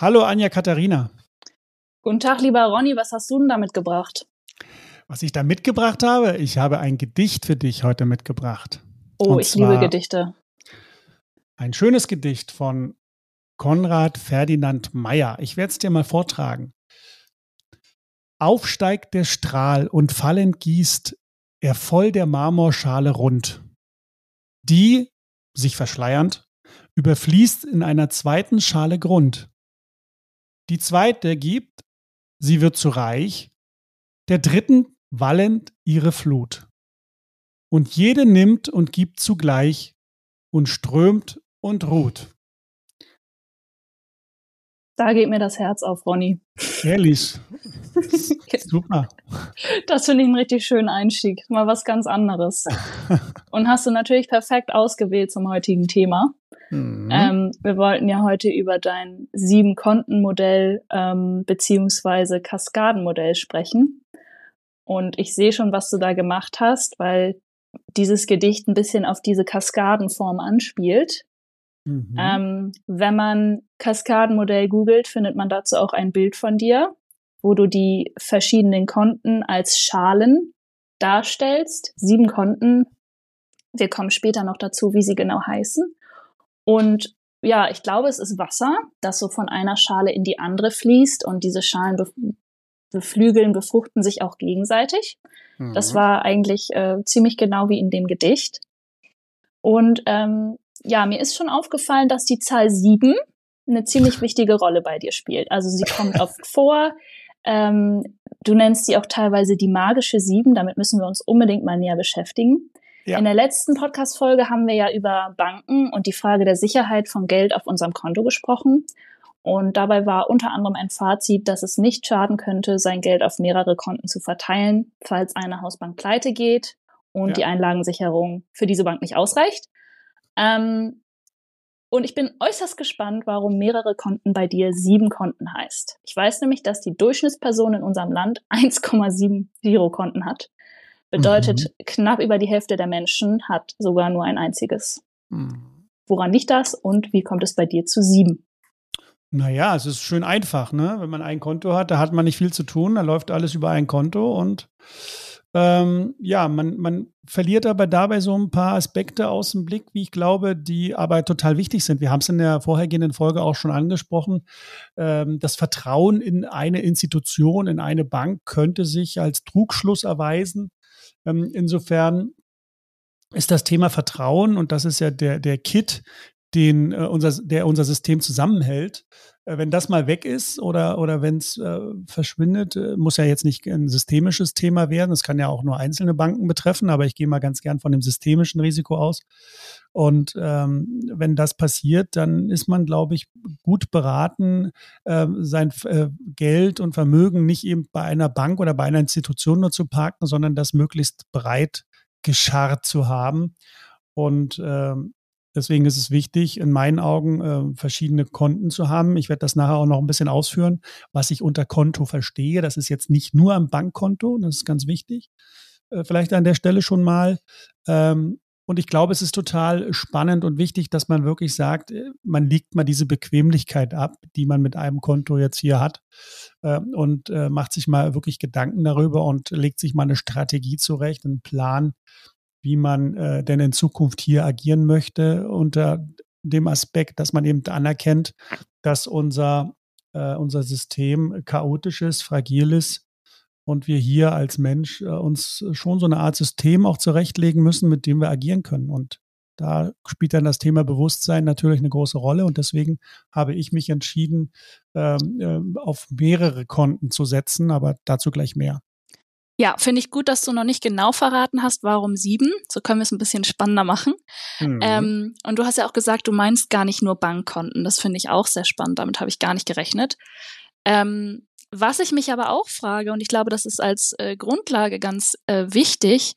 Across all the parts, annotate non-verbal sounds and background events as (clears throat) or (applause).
Hallo Anja Katharina. Guten Tag, lieber Ronny, was hast du denn da mitgebracht? Was ich da mitgebracht habe, ich habe ein Gedicht für dich heute mitgebracht. Oh, Und ich liebe Gedichte. Ein schönes Gedicht von Konrad Ferdinand Meyer. Ich werde es dir mal vortragen. Aufsteigt der Strahl und fallend gießt er voll der Marmorschale rund. Die, sich verschleiernd, überfließt in einer zweiten Schale Grund. Die zweite gibt, sie wird zu reich, der dritten wallend ihre Flut. Und jede nimmt und gibt zugleich und strömt und ruht. Da geht mir das Herz auf, Ronny. Ehrlich. (laughs) Super. Das finde ich einen richtig schönen Einstieg. Mal was ganz anderes. (laughs) Und hast du natürlich perfekt ausgewählt zum heutigen Thema. Mhm. Ähm, wir wollten ja heute über dein Sieben-Konten-Modell ähm, beziehungsweise Kaskadenmodell sprechen. Und ich sehe schon, was du da gemacht hast, weil dieses Gedicht ein bisschen auf diese Kaskadenform anspielt. Mhm. Ähm, wenn man Kaskadenmodell googelt, findet man dazu auch ein Bild von dir, wo du die verschiedenen Konten als Schalen darstellst. Sieben Konten. Wir kommen später noch dazu, wie sie genau heißen. Und ja, ich glaube, es ist Wasser, das so von einer Schale in die andere fließt und diese Schalen beflügeln, befruchten sich auch gegenseitig. Mhm. Das war eigentlich äh, ziemlich genau wie in dem Gedicht. Und ähm, ja, mir ist schon aufgefallen, dass die Zahl sieben eine ziemlich (laughs) wichtige Rolle bei dir spielt. Also sie kommt oft (laughs) vor. Ähm, du nennst sie auch teilweise die magische Sieben. Damit müssen wir uns unbedingt mal näher beschäftigen. Ja. In der letzten Podcast-Folge haben wir ja über Banken und die Frage der Sicherheit von Geld auf unserem Konto gesprochen. Und dabei war unter anderem ein Fazit, dass es nicht schaden könnte, sein Geld auf mehrere Konten zu verteilen, falls eine Hausbank pleite geht und ja. die Einlagensicherung für diese Bank nicht ausreicht. Ähm, und ich bin äußerst gespannt, warum mehrere Konten bei dir sieben Konten heißt. Ich weiß nämlich, dass die Durchschnittsperson in unserem Land (laughs) 1,7 Girokonten hat. Bedeutet, mhm. knapp über die Hälfte der Menschen hat sogar nur ein einziges. Mhm. Woran liegt das und wie kommt es bei dir zu sieben? Naja, es ist schön einfach, ne? Wenn man ein Konto hat, da hat man nicht viel zu tun, da läuft alles über ein Konto und ähm, ja, man, man verliert aber dabei so ein paar Aspekte aus dem Blick, wie ich glaube, die aber total wichtig sind. Wir haben es in der vorhergehenden Folge auch schon angesprochen. Ähm, das Vertrauen in eine Institution, in eine Bank könnte sich als Trugschluss erweisen. Ähm, insofern ist das Thema Vertrauen und das ist ja der, der Kit, den, äh, unser, der unser System zusammenhält, äh, wenn das mal weg ist oder, oder wenn es äh, verschwindet, äh, muss ja jetzt nicht ein systemisches Thema werden. Es kann ja auch nur einzelne Banken betreffen, aber ich gehe mal ganz gern von dem systemischen Risiko aus. Und ähm, wenn das passiert, dann ist man, glaube ich, gut beraten, äh, sein äh, Geld und Vermögen nicht eben bei einer Bank oder bei einer Institution nur zu parken, sondern das möglichst breit gescharrt zu haben. Und ähm, Deswegen ist es wichtig, in meinen Augen äh, verschiedene Konten zu haben. Ich werde das nachher auch noch ein bisschen ausführen, was ich unter Konto verstehe. Das ist jetzt nicht nur ein Bankkonto, das ist ganz wichtig. Äh, vielleicht an der Stelle schon mal. Ähm, und ich glaube, es ist total spannend und wichtig, dass man wirklich sagt, äh, man legt mal diese Bequemlichkeit ab, die man mit einem Konto jetzt hier hat äh, und äh, macht sich mal wirklich Gedanken darüber und legt sich mal eine Strategie zurecht, einen Plan, wie man äh, denn in Zukunft hier agieren möchte, unter dem Aspekt, dass man eben anerkennt, dass unser, äh, unser System chaotisch ist, fragil ist und wir hier als Mensch äh, uns schon so eine Art System auch zurechtlegen müssen, mit dem wir agieren können. Und da spielt dann das Thema Bewusstsein natürlich eine große Rolle und deswegen habe ich mich entschieden, ähm, äh, auf mehrere Konten zu setzen, aber dazu gleich mehr. Ja, finde ich gut, dass du noch nicht genau verraten hast, warum sieben. So können wir es ein bisschen spannender machen. Mhm. Ähm, und du hast ja auch gesagt, du meinst gar nicht nur Bankkonten. Das finde ich auch sehr spannend. Damit habe ich gar nicht gerechnet. Ähm, was ich mich aber auch frage, und ich glaube, das ist als äh, Grundlage ganz äh, wichtig,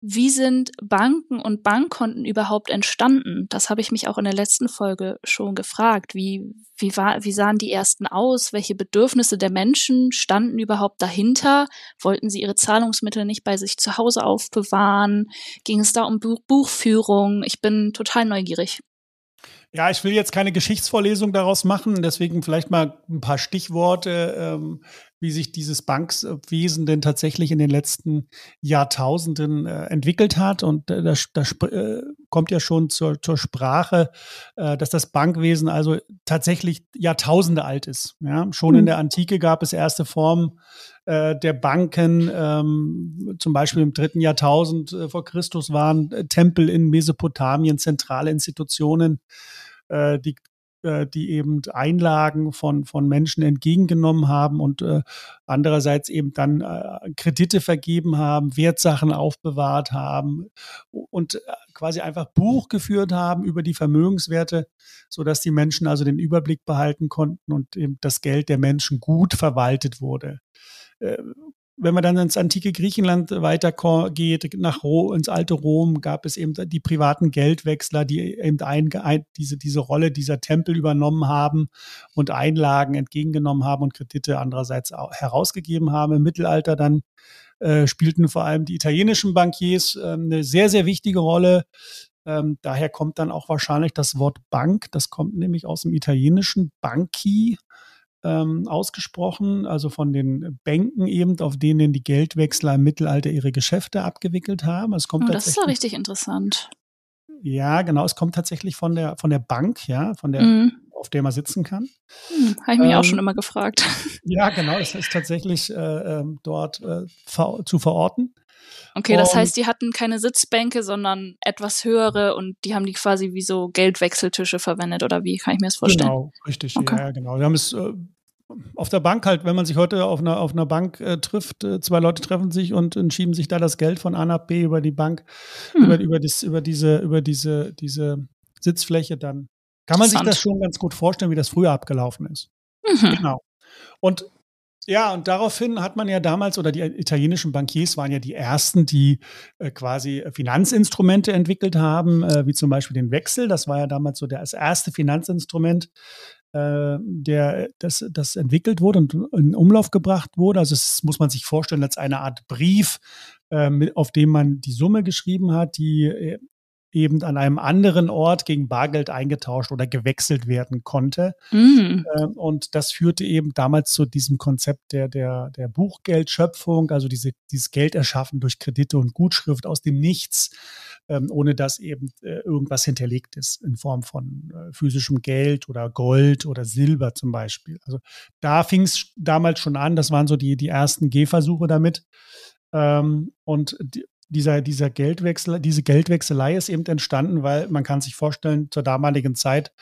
wie sind Banken und Bankkonten überhaupt entstanden? Das habe ich mich auch in der letzten Folge schon gefragt. Wie, wie, war, wie sahen die ersten aus? Welche Bedürfnisse der Menschen standen überhaupt dahinter? Wollten sie ihre Zahlungsmittel nicht bei sich zu Hause aufbewahren? Ging es da um Buch Buchführung? Ich bin total neugierig. Ja, ich will jetzt keine Geschichtsvorlesung daraus machen, deswegen vielleicht mal ein paar Stichworte, ähm, wie sich dieses Bankwesen denn tatsächlich in den letzten Jahrtausenden äh, entwickelt hat. Und äh, das, das äh, kommt ja schon zur, zur Sprache, äh, dass das Bankwesen also tatsächlich Jahrtausende alt ist. Ja? Schon mhm. in der Antike gab es erste Formen äh, der Banken, ähm, zum Beispiel im dritten Jahrtausend äh, vor Christus waren äh, Tempel in Mesopotamien zentrale Institutionen, äh, die die eben Einlagen von, von Menschen entgegengenommen haben und äh, andererseits eben dann äh, Kredite vergeben haben, Wertsachen aufbewahrt haben und quasi einfach Buch geführt haben über die Vermögenswerte, sodass die Menschen also den Überblick behalten konnten und eben das Geld der Menschen gut verwaltet wurde. Äh, wenn man dann ins antike Griechenland weitergeht, nach Rom, ins alte Rom, gab es eben die privaten Geldwechsler, die eben ein, ein, diese, diese Rolle dieser Tempel übernommen haben und Einlagen entgegengenommen haben und Kredite andererseits herausgegeben haben. Im Mittelalter dann äh, spielten vor allem die italienischen Bankiers äh, eine sehr, sehr wichtige Rolle. Ähm, daher kommt dann auch wahrscheinlich das Wort Bank. Das kommt nämlich aus dem italienischen Banki, ähm, ausgesprochen, also von den Bänken eben, auf denen die Geldwechsler im Mittelalter ihre Geschäfte abgewickelt haben. Es kommt oh, das ist ja richtig interessant. Ja, genau. Es kommt tatsächlich von der, von der Bank, ja, von der, mhm. auf der man sitzen kann. Hm, Habe ich mich ähm, auch schon immer gefragt. Ja, genau. Es ist tatsächlich äh, ähm, dort äh, zu verorten. Okay, das heißt, die hatten keine Sitzbänke, sondern etwas höhere und die haben die quasi wie so Geldwechseltische verwendet oder wie kann ich mir das vorstellen? Genau, richtig, okay. ja, genau. Wir haben es äh, auf der Bank halt, wenn man sich heute auf einer, auf einer Bank äh, trifft, äh, zwei Leute treffen sich und, und, schieben sich da das Geld von A nach B über die Bank, hm. über, über, das, über diese, über diese, diese Sitzfläche, dann kann man sich das schon ganz gut vorstellen, wie das früher abgelaufen ist. Mhm. Genau. Und ja, und daraufhin hat man ja damals, oder die italienischen Bankiers waren ja die ersten, die äh, quasi Finanzinstrumente entwickelt haben, äh, wie zum Beispiel den Wechsel. Das war ja damals so das erste Finanzinstrument, äh, der, das, das entwickelt wurde und in Umlauf gebracht wurde. Also es muss man sich vorstellen als eine Art Brief, äh, auf dem man die Summe geschrieben hat, die äh, eben an einem anderen Ort gegen Bargeld eingetauscht oder gewechselt werden konnte. Mm. Und das führte eben damals zu diesem Konzept der, der, der Buchgeldschöpfung, also diese, dieses Geld erschaffen durch Kredite und Gutschrift aus dem Nichts, ähm, ohne dass eben äh, irgendwas hinterlegt ist in Form von äh, physischem Geld oder Gold oder Silber zum Beispiel. Also da fing es damals schon an, das waren so die, die ersten Gehversuche damit. Ähm, und dieser, dieser Geldwechsel, diese Geldwechselei ist eben entstanden, weil man kann sich vorstellen, zur damaligen Zeit,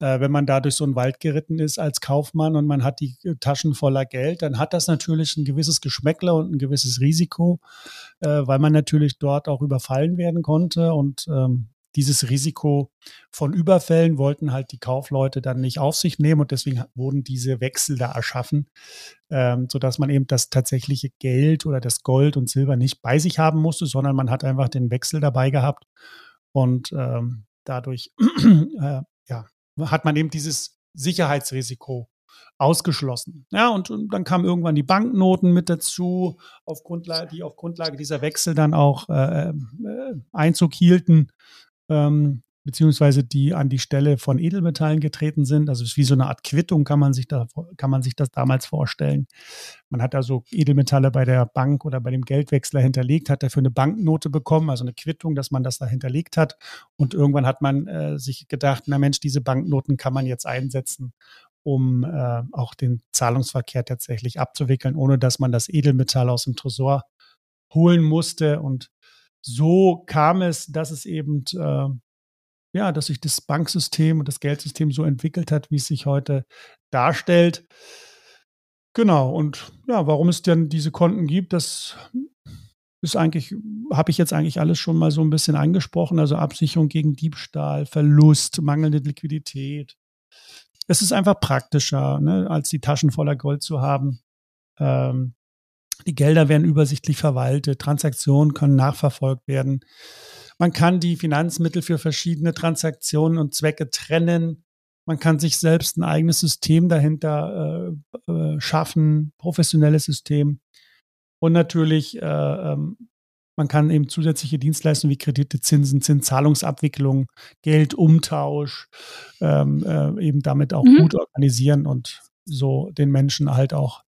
äh, wenn man da durch so einen Wald geritten ist als Kaufmann und man hat die Taschen voller Geld, dann hat das natürlich ein gewisses Geschmäckler und ein gewisses Risiko, äh, weil man natürlich dort auch überfallen werden konnte und ähm, dieses Risiko von Überfällen wollten halt die Kaufleute dann nicht auf sich nehmen und deswegen wurden diese Wechsel da erschaffen, ähm, sodass man eben das tatsächliche Geld oder das Gold und Silber nicht bei sich haben musste, sondern man hat einfach den Wechsel dabei gehabt und ähm, dadurch (clears throat) äh, ja, hat man eben dieses Sicherheitsrisiko ausgeschlossen. Ja, und, und, dann kamen irgendwann die Banknoten mit dazu, auf Grundlage, die auf Grundlage dieser Wechsel dann auch äh, äh, Einzug hielten ähm, beziehungsweise die an die Stelle von Edelmetallen getreten sind. Also es ist wie so eine Art Quittung, kann man sich da, kann man sich das damals vorstellen. Man hat also Edelmetalle bei der Bank oder bei dem Geldwechsler hinterlegt, hat dafür eine Banknote bekommen, also eine Quittung, dass man das da hinterlegt hat. Und irgendwann hat man äh, sich gedacht, na Mensch, diese Banknoten kann man jetzt einsetzen, um äh, auch den Zahlungsverkehr tatsächlich abzuwickeln, ohne dass man das Edelmetall aus dem Tresor holen musste. Und so kam es, dass es eben, äh, ja, dass sich das Banksystem und das Geldsystem so entwickelt hat, wie es sich heute darstellt. Genau, und ja, warum es denn diese Konten gibt, das ist eigentlich, habe ich jetzt eigentlich alles schon mal so ein bisschen angesprochen. Also Absicherung gegen Diebstahl, Verlust, mangelnde Liquidität. Es ist einfach praktischer, ne, als die Taschen voller Gold zu haben. Ähm, die Gelder werden übersichtlich verwaltet, Transaktionen können nachverfolgt werden. Man kann die Finanzmittel für verschiedene Transaktionen und Zwecke trennen. Man kann sich selbst ein eigenes System dahinter äh, äh, schaffen, professionelles System. Und natürlich äh, ähm, Man kann eben zusätzliche Dienstleistungen wie Kredite, Zinsen, Zinszahlungsabwicklung, Geldumtausch ähm, äh, eben damit auch mhm. gut organisieren und so den Menschen halt auch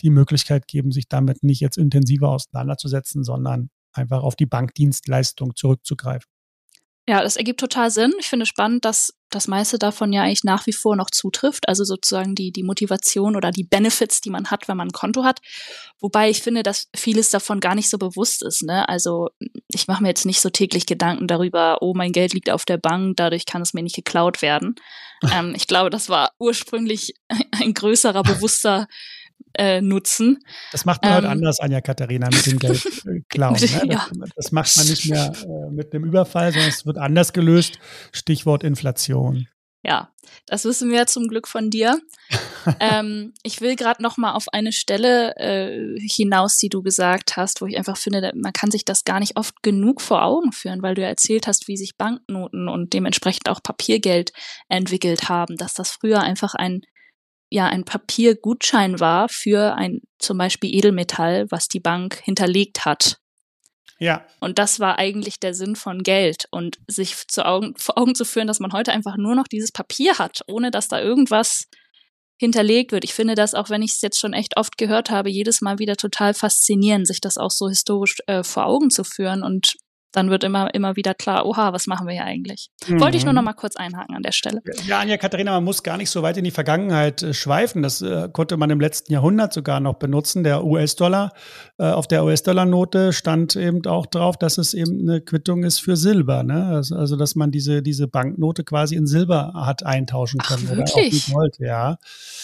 die Möglichkeit geben, sich damit nicht jetzt intensiver auseinanderzusetzen, sondern einfach auf die Bankdienstleistung zurückzugreifen. Ja, das ergibt total Sinn. Ich finde spannend, dass das meiste davon ja eigentlich nach wie vor noch zutrifft. Also sozusagen die, die Motivation oder die Benefits, die man hat, wenn man ein Konto hat. Wobei ich finde, dass vieles davon gar nicht so bewusst ist. Ne? Also ich mache mir jetzt nicht so täglich Gedanken darüber, oh, mein Geld liegt auf der Bank, dadurch kann es mir nicht geklaut werden. (laughs) ähm, ich glaube, das war ursprünglich (laughs) ein größerer, bewusster äh, nutzen. Das macht man ähm, heute anders, Anja Katharina, mit dem Geld (laughs) äh, klauen. Ne? Das, das, macht man nicht mehr äh, mit einem Überfall, sondern es wird anders gelöst. Stichwort Inflation. Ja, das wissen wir zum Glück von dir. (laughs) ähm, ich will gerade noch mal auf eine Stelle äh, hinaus, die du gesagt hast, wo ich einfach finde, man kann sich das gar nicht oft genug vor Augen führen, weil du ja erzählt hast, wie sich Banknoten und dementsprechend auch Papiergeld entwickelt haben, dass das früher einfach ein ja ein Papiergutschein war für ein zum Beispiel Edelmetall, was die Bank hinterlegt hat. Ja. Und das war eigentlich der Sinn von Geld und sich zu Augen, vor Augen zu führen, dass man heute einfach nur noch dieses Papier hat, ohne dass da irgendwas hinterlegt wird. Ich finde das, auch wenn ich es jetzt schon echt oft gehört habe, jedes Mal wieder total faszinierend, sich das auch so historisch äh, vor Augen zu führen und dann wird immer, immer wieder klar, oha, was machen wir hier eigentlich? Mhm. Wollte ich nur noch mal kurz einhaken an der Stelle. Ja, Anja Katharina, man muss gar nicht so weit in die Vergangenheit äh, schweifen. Das äh, konnte man im letzten Jahrhundert sogar noch benutzen. Der US-Dollar, äh, auf der US-Dollar-Note stand eben auch drauf, dass es eben eine Quittung ist für Silber. Ne? Also, also dass man diese, diese Banknote quasi in Silber hat eintauschen können. Ach, wirklich? Oder auch mit Gold, ja.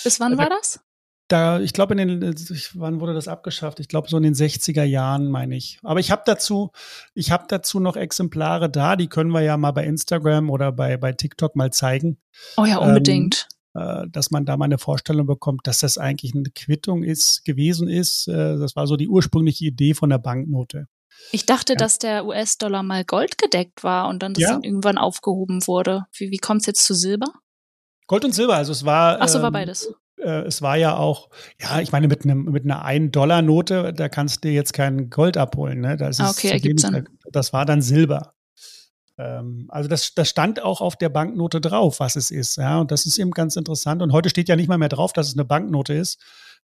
Bis wann war das? Da, ich glaube, in den, wann wurde das abgeschafft? Ich glaube, so in den 60er Jahren, meine ich. Aber ich habe dazu, ich habe dazu noch Exemplare da, die können wir ja mal bei Instagram oder bei, bei TikTok mal zeigen. Oh ja, unbedingt. Ähm, äh, dass man da mal eine Vorstellung bekommt, dass das eigentlich eine Quittung ist, gewesen ist. Äh, das war so die ursprüngliche Idee von der Banknote. Ich dachte, ja. dass der US-Dollar mal goldgedeckt war und dann das ja. dann irgendwann aufgehoben wurde. Wie, wie kommt es jetzt zu Silber? Gold und Silber, also es war. Ach so, war ähm, beides es war ja auch, ja, ich meine, mit, einem, mit einer 1-Dollar-Note, da kannst du jetzt kein Gold abholen. Ne? Das, ah, okay, ergibt Sinn. das war dann Silber. Ähm, also das, das stand auch auf der Banknote drauf, was es ist. Ja? Und das ist eben ganz interessant. Und heute steht ja nicht mal mehr drauf, dass es eine Banknote ist.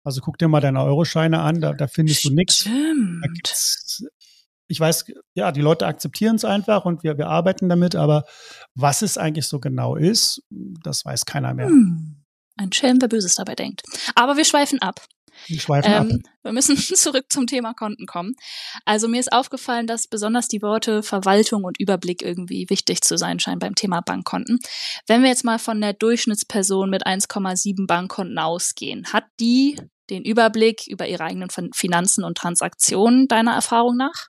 Also guck dir mal deine Euroscheine an, da, da findest du nichts. Ich weiß, ja, die Leute akzeptieren es einfach und wir, wir arbeiten damit, aber was es eigentlich so genau ist, das weiß keiner mehr. Hm. Ein Schelm, wer Böses dabei denkt. Aber wir schweifen ab. Wir schweifen ähm, ab. Wir müssen (laughs) zurück zum Thema Konten kommen. Also mir ist aufgefallen, dass besonders die Worte Verwaltung und Überblick irgendwie wichtig zu sein scheinen beim Thema Bankkonten. Wenn wir jetzt mal von der Durchschnittsperson mit 1,7 Bankkonten ausgehen, hat die den Überblick über ihre eigenen Finanzen und Transaktionen deiner Erfahrung nach?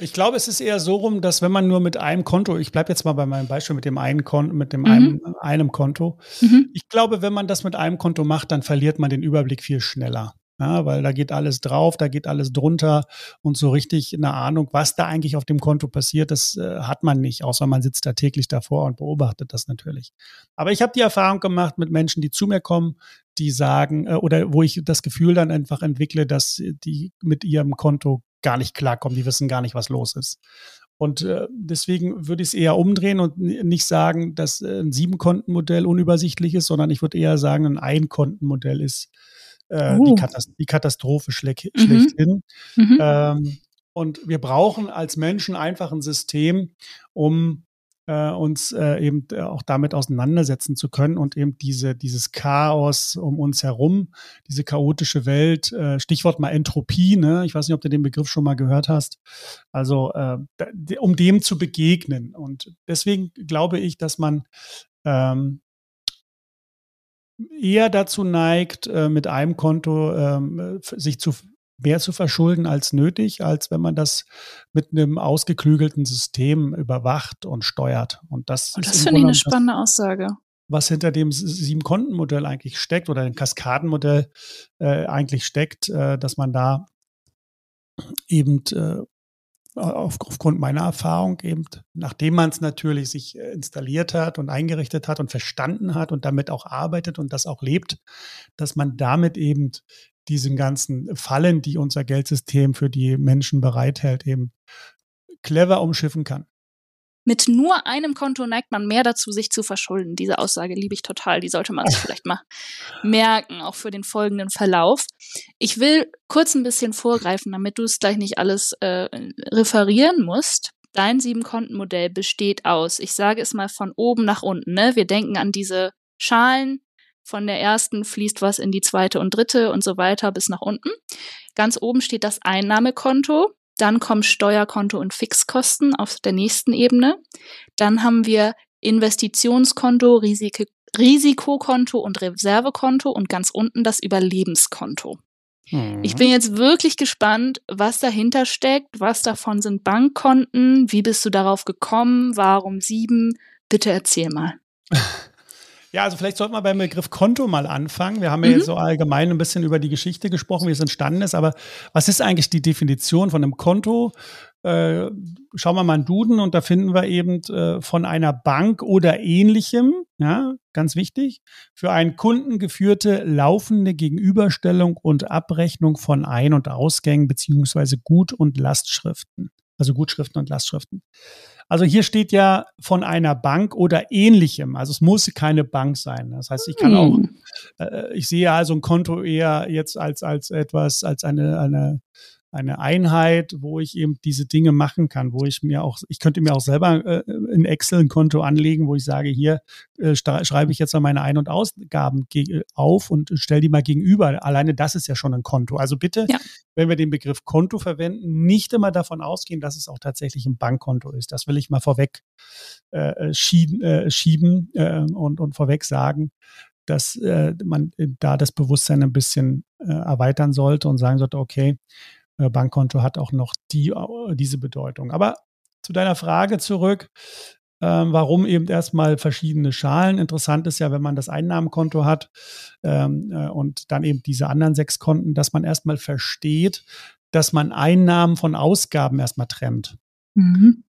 Ich glaube, es ist eher so rum, dass wenn man nur mit einem Konto, ich bleibe jetzt mal bei meinem Beispiel mit dem einen Konto, mit dem mhm. einem, einem Konto. Mhm. Ich glaube, wenn man das mit einem Konto macht, dann verliert man den Überblick viel schneller. Ja, weil da geht alles drauf, da geht alles drunter und so richtig eine Ahnung, was da eigentlich auf dem Konto passiert, das äh, hat man nicht, außer man sitzt da täglich davor und beobachtet das natürlich. Aber ich habe die Erfahrung gemacht mit Menschen, die zu mir kommen, die sagen, äh, oder wo ich das Gefühl dann einfach entwickle, dass die mit ihrem Konto gar nicht klarkommen, die wissen gar nicht, was los ist. Und äh, deswegen würde ich es eher umdrehen und nicht sagen, dass äh, ein Siebenkontenmodell unübersichtlich ist, sondern ich würde eher sagen, ein Einkontenmodell ist äh, uh. die, Katast die, Katastrophe schlecht, mhm. schlechthin. Mhm. Ähm, und wir brauchen als Menschen einfach ein System, um äh, uns äh, eben äh, auch damit auseinandersetzen zu können und eben diese, dieses Chaos um uns herum, diese chaotische Welt, äh, Stichwort mal Entropie, ne? ich weiß nicht, ob du den Begriff schon mal gehört hast, also äh, um dem zu begegnen. Und deswegen glaube ich, dass man ähm, eher dazu neigt, äh, mit einem Konto ähm, sich zu mehr zu verschulden als nötig, als wenn man das mit einem ausgeklügelten System überwacht und steuert. Und das, oh, das finde ich eine spannende Aussage. Was hinter dem Sieben-Konten-Modell eigentlich steckt oder dem Kaskadenmodell äh, eigentlich steckt, äh, dass man da eben äh, auf, aufgrund meiner Erfahrung eben, nachdem man es natürlich sich äh, installiert hat und eingerichtet hat und verstanden hat und damit auch arbeitet und das auch lebt, dass man damit eben diesen ganzen Fallen, die unser Geldsystem für die Menschen bereithält, eben clever umschiffen kann. Mit nur einem Konto neigt man mehr dazu, sich zu verschulden. Diese Aussage liebe ich total. Die sollte man sich (laughs) vielleicht mal merken, auch für den folgenden Verlauf. Ich will kurz ein bisschen vorgreifen, damit du es gleich nicht alles äh, referieren musst. Dein Sieben-Konten-Modell besteht aus, ich sage es mal von oben nach unten. Ne? Wir denken an diese Schalen. Von der ersten fließt was in die zweite und dritte und so weiter bis nach unten. Ganz oben steht das Einnahmekonto. Dann kommen Steuerkonto und Fixkosten auf der nächsten Ebene. Dann haben wir Investitionskonto, Risiko, Risikokonto und Reservekonto und ganz unten das Überlebenskonto. Mhm. Ich bin jetzt wirklich gespannt, was dahinter steckt, was davon sind Bankkonten, wie bist du darauf gekommen, warum sieben? Bitte erzähl mal. (laughs) Ja, also vielleicht sollten wir beim Begriff Konto mal anfangen. Wir haben ja mhm. jetzt so allgemein ein bisschen über die Geschichte gesprochen, wie es entstanden ist, aber was ist eigentlich die Definition von einem Konto? Äh, schauen wir mal in Duden und da finden wir eben äh, von einer Bank oder ähnlichem, ja, ganz wichtig, für einen Kunden geführte laufende Gegenüberstellung und Abrechnung von Ein- und Ausgängen beziehungsweise Gut- und Lastschriften, also Gutschriften und Lastschriften. Also hier steht ja von einer Bank oder ähnlichem. Also es muss keine Bank sein. Das heißt, ich kann auch, hm. äh, ich sehe also ein Konto eher jetzt als, als etwas, als eine, eine eine Einheit, wo ich eben diese Dinge machen kann, wo ich mir auch, ich könnte mir auch selber äh, in Excel ein Konto anlegen, wo ich sage, hier äh, schreibe ich jetzt mal meine Ein- und Ausgaben auf und stelle die mal gegenüber. Alleine das ist ja schon ein Konto. Also bitte, ja. wenn wir den Begriff Konto verwenden, nicht immer davon ausgehen, dass es auch tatsächlich ein Bankkonto ist. Das will ich mal vorweg äh, schieben, äh, schieben äh, und, und vorweg sagen dass äh, man da das Bewusstsein ein bisschen äh, erweitern sollte und sagen sollte, okay, äh, Bankkonto hat auch noch die, äh, diese Bedeutung. Aber zu deiner Frage zurück, ähm, warum eben erstmal verschiedene Schalen. Interessant ist ja, wenn man das Einnahmenkonto hat ähm, äh, und dann eben diese anderen sechs Konten, dass man erstmal versteht, dass man Einnahmen von Ausgaben erstmal trennt. Mhm.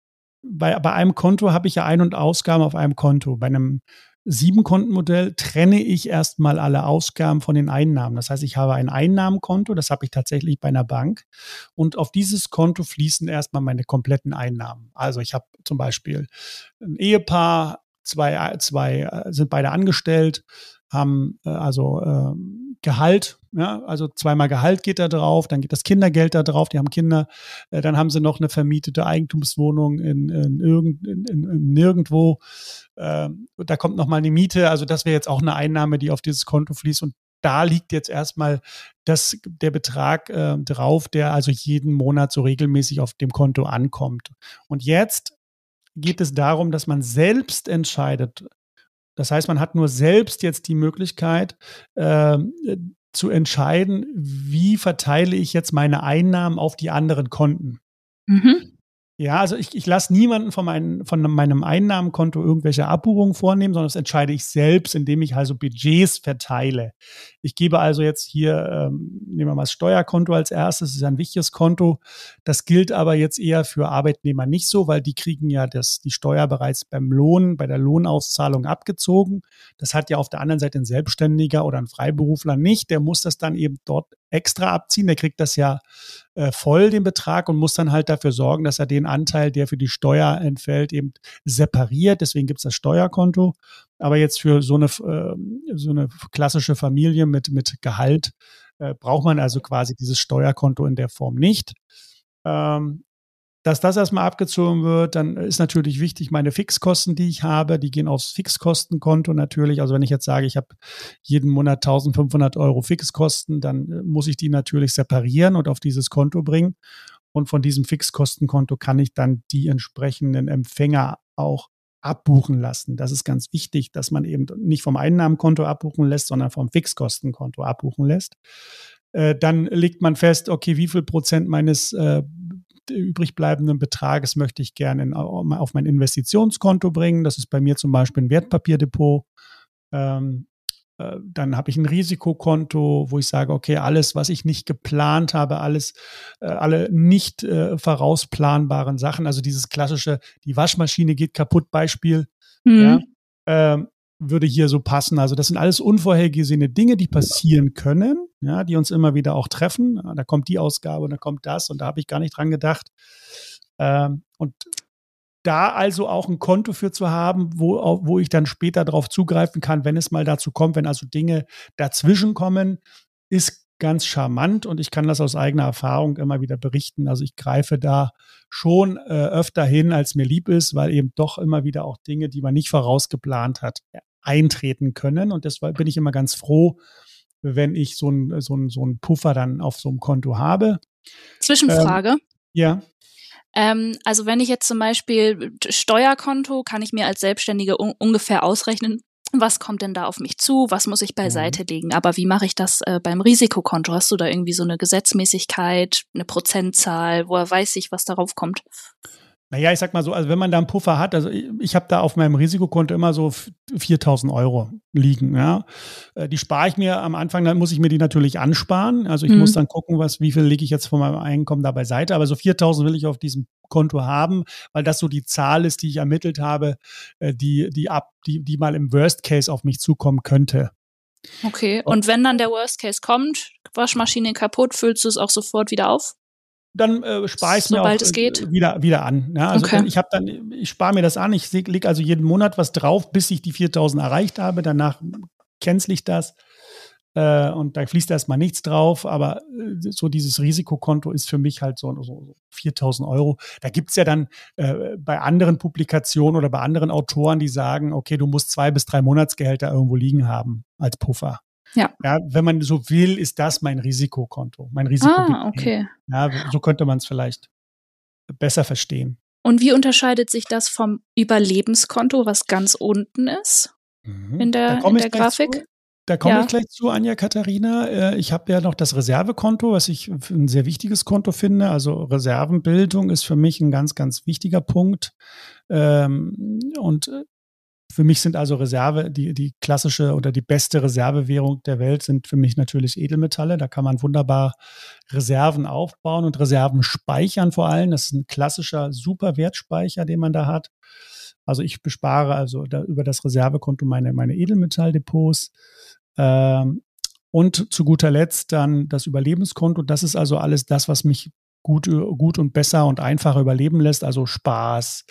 Bei, bei einem Konto habe ich ja Ein- und Ausgaben auf einem Konto. Bei einem Sieben-Konten-Modell trenne ich erstmal alle Ausgaben von den Einnahmen. Das heißt, ich habe ein Einnahmenkonto, das habe ich tatsächlich bei einer Bank. Und auf dieses Konto fließen erstmal meine kompletten Einnahmen. Also ich habe zum Beispiel ein Ehepaar, zwei, zwei äh, sind beide angestellt, haben äh, also äh, Gehalt, ja, also zweimal Gehalt geht da drauf, dann geht das Kindergeld da drauf, die haben Kinder, äh, dann haben sie noch eine vermietete Eigentumswohnung in, in, irgend, in, in nirgendwo, äh, da kommt nochmal eine Miete, also das wäre jetzt auch eine Einnahme, die auf dieses Konto fließt. Und da liegt jetzt erstmal das, der Betrag äh, drauf, der also jeden Monat so regelmäßig auf dem Konto ankommt. Und jetzt geht es darum, dass man selbst entscheidet, das heißt, man hat nur selbst jetzt die Möglichkeit äh, zu entscheiden, wie verteile ich jetzt meine Einnahmen auf die anderen Konten. Mhm. Ja, also ich, ich lasse niemanden von, mein, von meinem Einnahmenkonto irgendwelche Abbuchungen vornehmen, sondern das entscheide ich selbst, indem ich also Budgets verteile. Ich gebe also jetzt hier, ähm, nehmen wir mal das Steuerkonto als erstes, das ist ein wichtiges Konto. Das gilt aber jetzt eher für Arbeitnehmer nicht so, weil die kriegen ja das, die Steuer bereits beim Lohn, bei der Lohnauszahlung abgezogen. Das hat ja auf der anderen Seite ein Selbstständiger oder ein Freiberufler nicht. Der muss das dann eben dort extra abziehen. Der kriegt das ja äh, voll, den Betrag, und muss dann halt dafür sorgen, dass er den Anteil, der für die Steuer entfällt, eben separiert. Deswegen gibt es das Steuerkonto. Aber jetzt für so eine, äh, so eine klassische Familie mit, mit Gehalt äh, braucht man also quasi dieses Steuerkonto in der Form nicht. Ähm, dass das erstmal abgezogen wird, dann ist natürlich wichtig, meine Fixkosten, die ich habe, die gehen aufs Fixkostenkonto natürlich. Also wenn ich jetzt sage, ich habe jeden Monat 1500 Euro Fixkosten, dann äh, muss ich die natürlich separieren und auf dieses Konto bringen. Und von diesem Fixkostenkonto kann ich dann die entsprechenden Empfänger auch abbuchen lassen. Das ist ganz wichtig, dass man eben nicht vom Einnahmenkonto abbuchen lässt, sondern vom Fixkostenkonto abbuchen lässt. Äh, dann legt man fest, okay, wie viel Prozent meines äh, übrig bleibenden Betrages möchte ich gerne auf mein Investitionskonto bringen. Das ist bei mir zum Beispiel ein Wertpapierdepot. Ähm, äh, dann habe ich ein Risikokonto, wo ich sage, okay, alles, was ich nicht geplant habe, alles, äh, alle nicht äh, vorausplanbaren Sachen, also dieses klassische, die Waschmaschine geht kaputt Beispiel, mhm. ja, ähm, würde hier so passen. Also das sind alles unvorhergesehene Dinge, die passieren können, ja, die uns immer wieder auch treffen. Da kommt die Ausgabe und da kommt das und da habe ich gar nicht dran gedacht. Ähm, und da also auch ein Konto für zu haben, wo, wo ich dann später darauf zugreifen kann, wenn es mal dazu kommt, wenn also Dinge dazwischen kommen, ist ganz charmant und ich kann das aus eigener Erfahrung immer wieder berichten. Also ich greife da schon äh, öfter hin, als mir lieb ist, weil eben doch immer wieder auch Dinge, die man nicht vorausgeplant hat, eintreten können. Und deshalb bin ich immer ganz froh, wenn ich so ein, so ein, so ein Puffer dann auf so einem Konto habe. Zwischenfrage. Ähm, ja. Ähm, also wenn ich jetzt zum Beispiel Steuerkonto, kann ich mir als Selbstständige un ungefähr ausrechnen, was kommt denn da auf mich zu, was muss ich beiseite mhm. legen. Aber wie mache ich das äh, beim Risikokonto? Hast du da irgendwie so eine Gesetzmäßigkeit, eine Prozentzahl, woher weiß ich, was darauf kommt? Naja, ich sag mal so, also wenn man da einen Puffer hat, also ich, ich habe da auf meinem Risikokonto immer so 4000 Euro liegen, ja. Äh, die spare ich mir am Anfang, dann muss ich mir die natürlich ansparen. Also ich mhm. muss dann gucken, was, wie viel lege ich jetzt von meinem Einkommen da beiseite. Aber so 4000 will ich auf diesem Konto haben, weil das so die Zahl ist, die ich ermittelt habe, äh, die, die ab, die, die mal im Worst Case auf mich zukommen könnte. Okay, und wenn dann der Worst Case kommt, Waschmaschine kaputt, füllst du es auch sofort wieder auf? Dann äh, spare ich es mir auch es geht. wieder wieder an. Ja, also okay. ich habe dann, ich spare mir das an. Ich lege also jeden Monat was drauf, bis ich die 4.000 erreicht habe. Danach cancel ich das äh, und da fließt erstmal nichts drauf. Aber äh, so dieses Risikokonto ist für mich halt so, so, so 4.000 Euro. Da gibt's ja dann äh, bei anderen Publikationen oder bei anderen Autoren, die sagen, okay, du musst zwei bis drei Monatsgehälter irgendwo liegen haben als Puffer. Ja. ja. Wenn man so will, ist das mein Risikokonto, mein Risiko. Ah, okay. Ja, so könnte man es vielleicht besser verstehen. Und wie unterscheidet sich das vom Überlebenskonto, was ganz unten ist mhm. in der, in der Grafik? Zu. Da komme ja. ich gleich zu, Anja Katharina. Äh, ich habe ja noch das Reservekonto, was ich ein sehr wichtiges Konto finde. Also Reservenbildung ist für mich ein ganz, ganz wichtiger Punkt. Ähm, und äh, für mich sind also Reserve, die, die klassische oder die beste Reservewährung der Welt sind für mich natürlich Edelmetalle. Da kann man wunderbar Reserven aufbauen und Reserven speichern vor allem. Das ist ein klassischer Superwertspeicher, den man da hat. Also ich bespare also da über das Reservekonto meine, meine Edelmetalldepots. Ähm, und zu guter Letzt dann das Überlebenskonto. Das ist also alles das, was mich gut, gut und besser und einfacher überleben lässt. Also Spaß,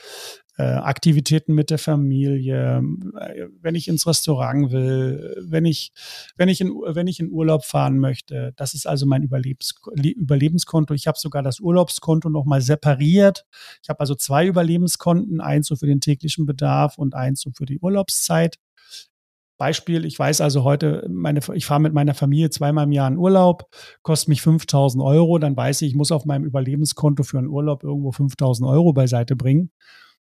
Aktivitäten mit der Familie, äh, wenn ich ins Restaurant will, wenn ich, wenn ich in, wenn ich in Urlaub fahren möchte. Das ist also mein Überlebens, Überlebenskonto. Ich habe sogar das Urlaubskonto nochmal separiert. Ich habe also zwei Überlebenskonten, eins so für den täglichen Bedarf und eins so für die Urlaubszeit. Beispiel, ich weiß also heute, meine, ich fahre mit meiner Familie zweimal im Jahr in Urlaub, kostet mich 5000 Euro, dann weiß ich, ich muss auf meinem Überlebenskonto für einen Urlaub irgendwo 5000 Euro beiseite bringen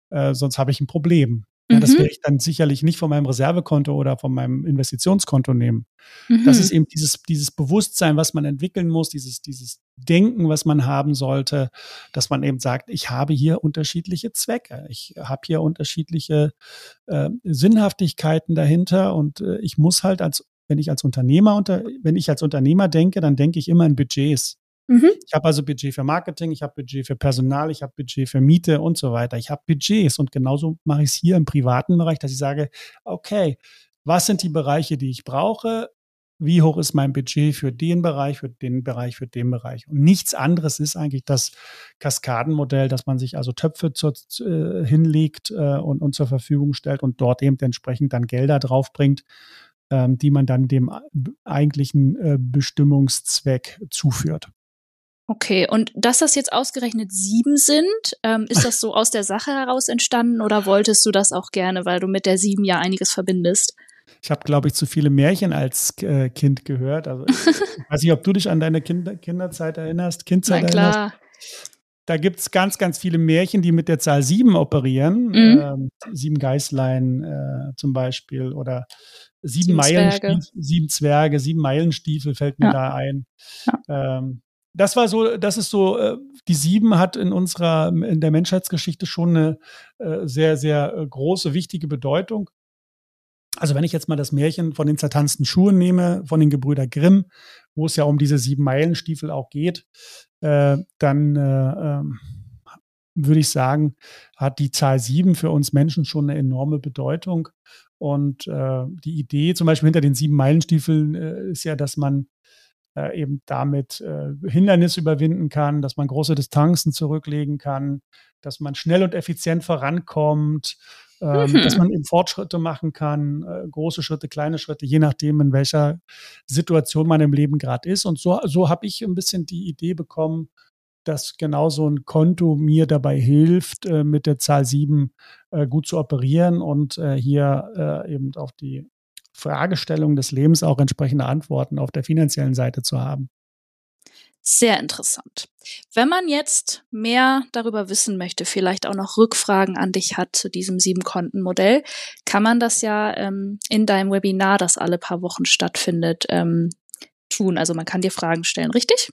äh, sonst habe ich ein Problem. Ja, das mhm. werde ich dann sicherlich nicht von meinem Reservekonto oder von meinem Investitionskonto nehmen. Mhm. Das ist eben dieses, dieses Bewusstsein, was man entwickeln muss, dieses, dieses Denken, was man haben sollte, dass man eben sagt, ich habe hier unterschiedliche Zwecke, ich habe hier unterschiedliche äh, Sinnhaftigkeiten dahinter und äh, ich muss halt als, wenn ich als Unternehmer unter, wenn ich als Unternehmer denke, dann denke ich immer in Budgets. Mhm. Ich habe also Budget für Marketing, ich habe Budget für Personal, ich habe Budget für Miete und so weiter. Ich habe Budgets und genauso mache ich es hier im privaten Bereich, dass ich sage, okay, was sind die Bereiche, die ich brauche? Wie hoch ist mein Budget für den Bereich, für den Bereich, für den Bereich? Und nichts anderes ist eigentlich das Kaskadenmodell, dass man sich also Töpfe zur, äh, hinlegt äh, und, und zur Verfügung stellt und dort eben entsprechend dann Gelder draufbringt, ähm, die man dann dem eigentlichen äh, Bestimmungszweck zuführt. Okay, und dass das jetzt ausgerechnet sieben sind, ähm, ist das so aus der Sache heraus entstanden oder wolltest du das auch gerne, weil du mit der sieben ja einiges verbindest? Ich habe, glaube ich, zu viele Märchen als äh, Kind gehört. Also, ich (laughs) weiß nicht, ob du dich an deine Kinder Kinderzeit erinnerst, Kindzeit Na klar. erinnerst. Da gibt es ganz, ganz viele Märchen, die mit der Zahl sieben operieren. Mhm. Ähm, sieben Geißlein äh, zum Beispiel oder sieben, sieben Meilenstiefel, sieben Zwerge, sieben Meilenstiefel fällt mir ja. da ein. Ja. Ähm, das war so, das ist so, äh, die sieben hat in unserer, in der Menschheitsgeschichte schon eine äh, sehr, sehr äh, große, wichtige Bedeutung. Also wenn ich jetzt mal das Märchen von den zertanzten Schuhen nehme, von den Gebrüder Grimm, wo es ja um diese sieben Meilenstiefel auch geht, dann äh, ähm, würde ich sagen, hat die Zahl sieben für uns Menschen schon eine enorme Bedeutung. Und die Idee zum Beispiel hinter den sieben Meilenstiefeln ist ja, dass man äh, eben damit äh, Hindernisse überwinden kann, dass man große Distanzen zurücklegen kann, dass man schnell und effizient vorankommt, ähm, mhm. dass man eben Fortschritte machen kann, äh, große Schritte, kleine Schritte, je nachdem, in welcher Situation man im Leben gerade ist. Und so, so habe ich ein bisschen die Idee bekommen, dass genau so ein Konto mir dabei hilft, äh, mit der Zahl 7 äh, gut zu operieren und äh, hier äh, eben auf die Fragestellung des Lebens auch entsprechende Antworten auf der finanziellen Seite zu haben. Sehr interessant. Wenn man jetzt mehr darüber wissen möchte, vielleicht auch noch Rückfragen an dich hat zu diesem Sieben-Konten-Modell, kann man das ja ähm, in deinem Webinar, das alle paar Wochen stattfindet, ähm, tun. Also man kann dir Fragen stellen, richtig?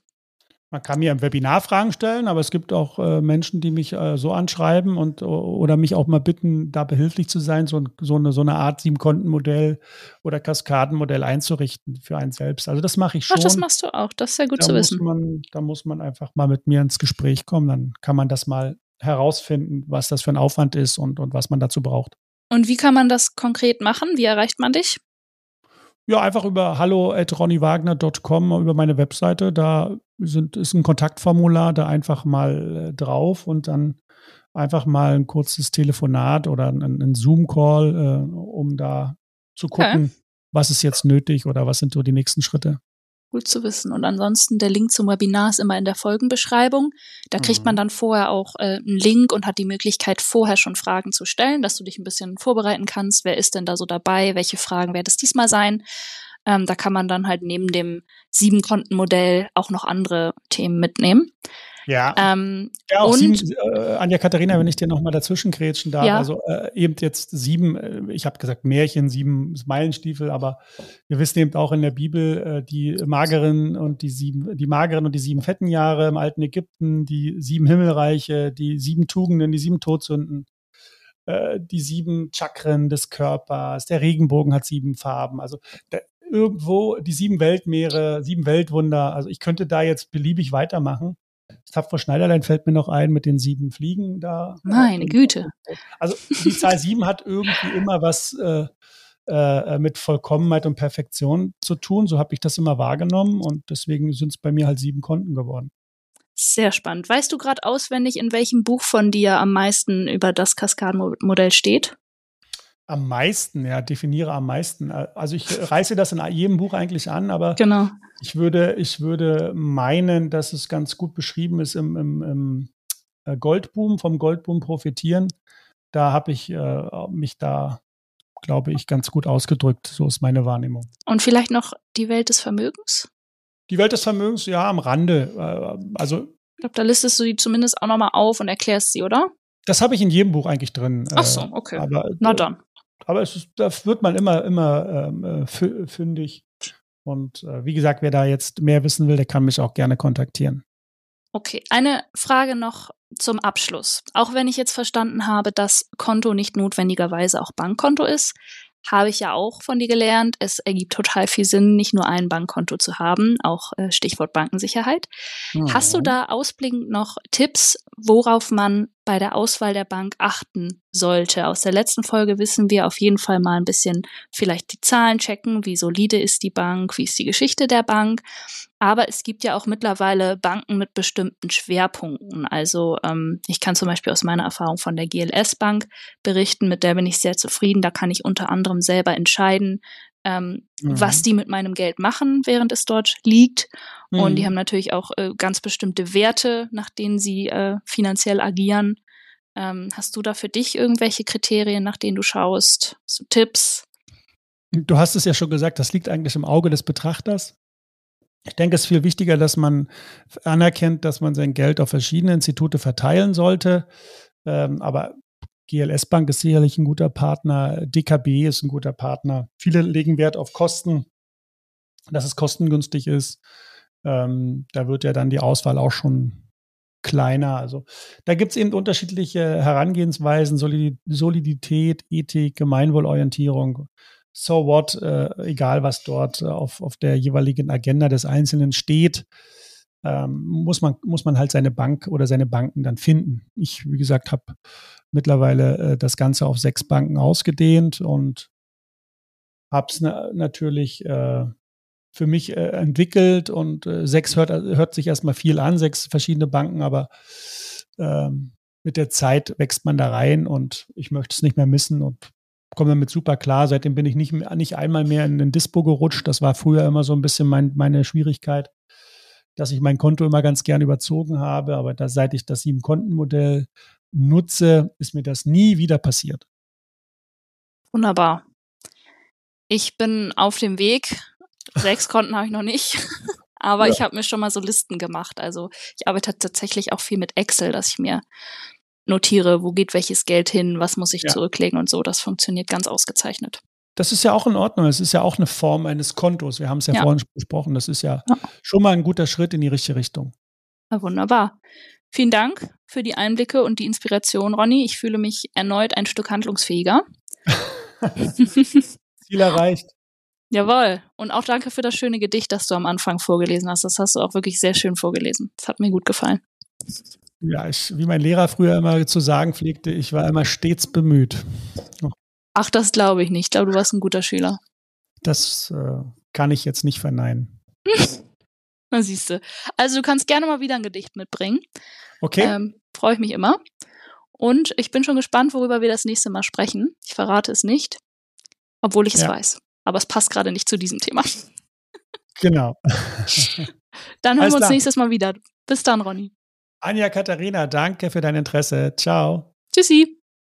Man kann mir im Webinar Fragen stellen, aber es gibt auch äh, Menschen, die mich äh, so anschreiben und oder mich auch mal bitten, da behilflich zu sein, so, so eine, so eine Art Sieben-Konten-Modell oder Kaskadenmodell einzurichten für einen selbst. Also das mache ich schon. Ach, das machst du auch. Das ist sehr gut da zu wissen. Man, da muss man einfach mal mit mir ins Gespräch kommen. Dann kann man das mal herausfinden, was das für ein Aufwand ist und, und was man dazu braucht. Und wie kann man das konkret machen? Wie erreicht man dich? Ja, einfach über hallo.ronnywagner.com über meine Webseite. Da sind, ist ein Kontaktformular, da einfach mal äh, drauf und dann einfach mal ein kurzes Telefonat oder ein, Zoom-Call, äh, um da zu gucken, okay. was ist jetzt nötig oder was sind so die nächsten Schritte. Gut zu wissen. Und ansonsten, der Link zum Webinar ist immer in der Folgenbeschreibung. Da kriegt mhm. man dann vorher auch äh, einen Link und hat die Möglichkeit, vorher schon Fragen zu stellen, dass du dich ein bisschen vorbereiten kannst. Wer ist denn da so dabei? Welche Fragen wird es diesmal sein? Ähm, da kann man dann halt neben dem Sieben-Konten-Modell auch noch andere Themen mitnehmen. Ja. Ähm, ja, auch und, sieben, äh, Anja Katharina, wenn ich dir nochmal dazwischen grätschen darf, ja. also äh, eben jetzt sieben, äh, ich habe gesagt Märchen, sieben Meilenstiefel, aber wir wissen eben auch in der Bibel äh, die mageren und die sieben, die mageren und die sieben fetten Jahre im alten Ägypten, die sieben Himmelreiche, die sieben Tugenden, die sieben Todsünden, äh, die sieben Chakren des Körpers, der Regenbogen hat sieben Farben. Also da, irgendwo die sieben Weltmeere, sieben Weltwunder. Also ich könnte da jetzt beliebig weitermachen. Tapfer Schneiderlein fällt mir noch ein mit den sieben Fliegen da. Meine Güte. Also die Zahl sieben hat irgendwie immer was äh, äh, mit Vollkommenheit und Perfektion zu tun. So habe ich das immer wahrgenommen und deswegen sind es bei mir halt sieben Konten geworden. Sehr spannend. Weißt du gerade auswendig, in welchem Buch von dir am meisten über das Kaskadenmodell steht? Am meisten, ja, definiere am meisten. Also ich reiße das in jedem Buch eigentlich an, aber genau. ich würde, ich würde meinen, dass es ganz gut beschrieben ist im, im, im äh, Goldboom, vom Goldboom profitieren. Da habe ich äh, mich da, glaube ich, ganz gut ausgedrückt. So ist meine Wahrnehmung. Und vielleicht noch die Welt des Vermögens? Die Welt des Vermögens, ja, am Rande. Äh, also ich glaube, da listest du die zumindest auch nochmal auf und erklärst sie, oder? Das habe ich in jedem Buch eigentlich drin. Ach so, okay. Aber, Na dann aber es ist, da wird man immer, immer ähm, äh, fündig. Und äh, wie gesagt, wer da jetzt mehr wissen will, der kann mich auch gerne kontaktieren. Okay, eine Frage noch zum Abschluss. Auch wenn ich jetzt verstanden habe, dass Konto nicht notwendigerweise auch Bankkonto ist, habe ich ja auch von dir gelernt. Es ergibt total viel Sinn, nicht nur ein Bankkonto zu haben, auch äh, Stichwort Bankensicherheit. Mhm. Hast du da ausblickend noch Tipps, worauf man bei der Auswahl der Bank achten sollte? Aus der letzten Folge wissen wir auf jeden Fall mal ein bisschen vielleicht die Zahlen checken, wie solide ist die Bank, wie ist die Geschichte der Bank. Aber es gibt ja auch mittlerweile Banken mit bestimmten Schwerpunkten. Also ähm, ich kann zum Beispiel aus meiner Erfahrung von der GLS Bank berichten, mit der bin ich sehr zufrieden. Da kann ich unter anderem selber entscheiden, ähm, mhm. was die mit meinem Geld machen, während es dort liegt. Mhm. Und die mhm. haben natürlich auch äh, ganz bestimmte Werte, nach denen sie äh, finanziell agieren. Ähm, hast du da für dich irgendwelche Kriterien, nach denen du schaust? Du Tipps? Du hast es ja schon gesagt, das liegt eigentlich im Auge des Betrachters. Ich denke, es ist viel wichtiger, dass man anerkennt, dass man sein Geld auf verschiedene Institute verteilen sollte. Ähm, aber GLS Bank ist sicherlich ein guter Partner, DKB ist ein guter Partner. Viele legen Wert auf Kosten, dass es kostengünstig ist. Ähm, da wird ja dann die Auswahl auch schon kleiner. Also da gibt es eben unterschiedliche Herangehensweisen, Solidität, Ethik, Gemeinwohlorientierung so what, äh, egal was dort äh, auf, auf der jeweiligen Agenda des Einzelnen steht, ähm, muss, man, muss man halt seine Bank oder seine Banken dann finden. Ich, wie gesagt, habe mittlerweile äh, das Ganze auf sechs Banken ausgedehnt und habe es na natürlich äh, für mich äh, entwickelt und äh, sechs hört, hört sich erstmal viel an, sechs verschiedene Banken, aber ähm, mit der Zeit wächst man da rein und ich möchte es nicht mehr missen und komme damit super klar. Seitdem bin ich nicht, nicht einmal mehr in den Dispo gerutscht. Das war früher immer so ein bisschen mein, meine Schwierigkeit, dass ich mein Konto immer ganz gern überzogen habe. Aber da, seit ich das Sieben-Konten-Modell nutze, ist mir das nie wieder passiert. Wunderbar. Ich bin auf dem Weg. Sechs Konten habe ich noch nicht. (laughs) Aber ja. ich habe mir schon mal so Listen gemacht. Also ich arbeite tatsächlich auch viel mit Excel, dass ich mir notiere, wo geht welches Geld hin, was muss ich ja. zurücklegen und so. Das funktioniert ganz ausgezeichnet. Das ist ja auch in Ordnung. Es ist ja auch eine Form eines Kontos. Wir haben es ja, ja, vorhin besprochen. Das ist ja, ja, schon mal ein guter Schritt in die richtige Richtung. Ja, wunderbar. Vielen Dank für die Einblicke und die Inspiration, Ronny. Ich fühle mich erneut ein Stück handlungsfähiger. (laughs) Ziel erreicht. Jawohl. Und auch danke für das schöne Gedicht, das du am Anfang vorgelesen hast. Das hast du auch wirklich sehr schön vorgelesen. Das hat mir gut gefallen. Ja, ich, wie mein Lehrer früher immer zu sagen pflegte, ich war immer stets bemüht. Ach, das glaube ich nicht. Ich glaube, du warst ein guter Schüler. Das äh, kann ich jetzt nicht verneinen. (laughs) Na siehst du. Also du kannst gerne mal wieder ein Gedicht mitbringen. Okay. Ähm, Freue ich mich immer. Und ich bin schon gespannt, worüber wir das nächste Mal sprechen. Ich verrate es nicht, obwohl ich es ja. weiß. Aber es passt gerade nicht zu diesem Thema. (laughs) Genau. dann hören wir uns nächstes Mal wieder. Bis dann, Ronny. Anja Katharina, danke für dein Interesse. Ciao. Tschüssi.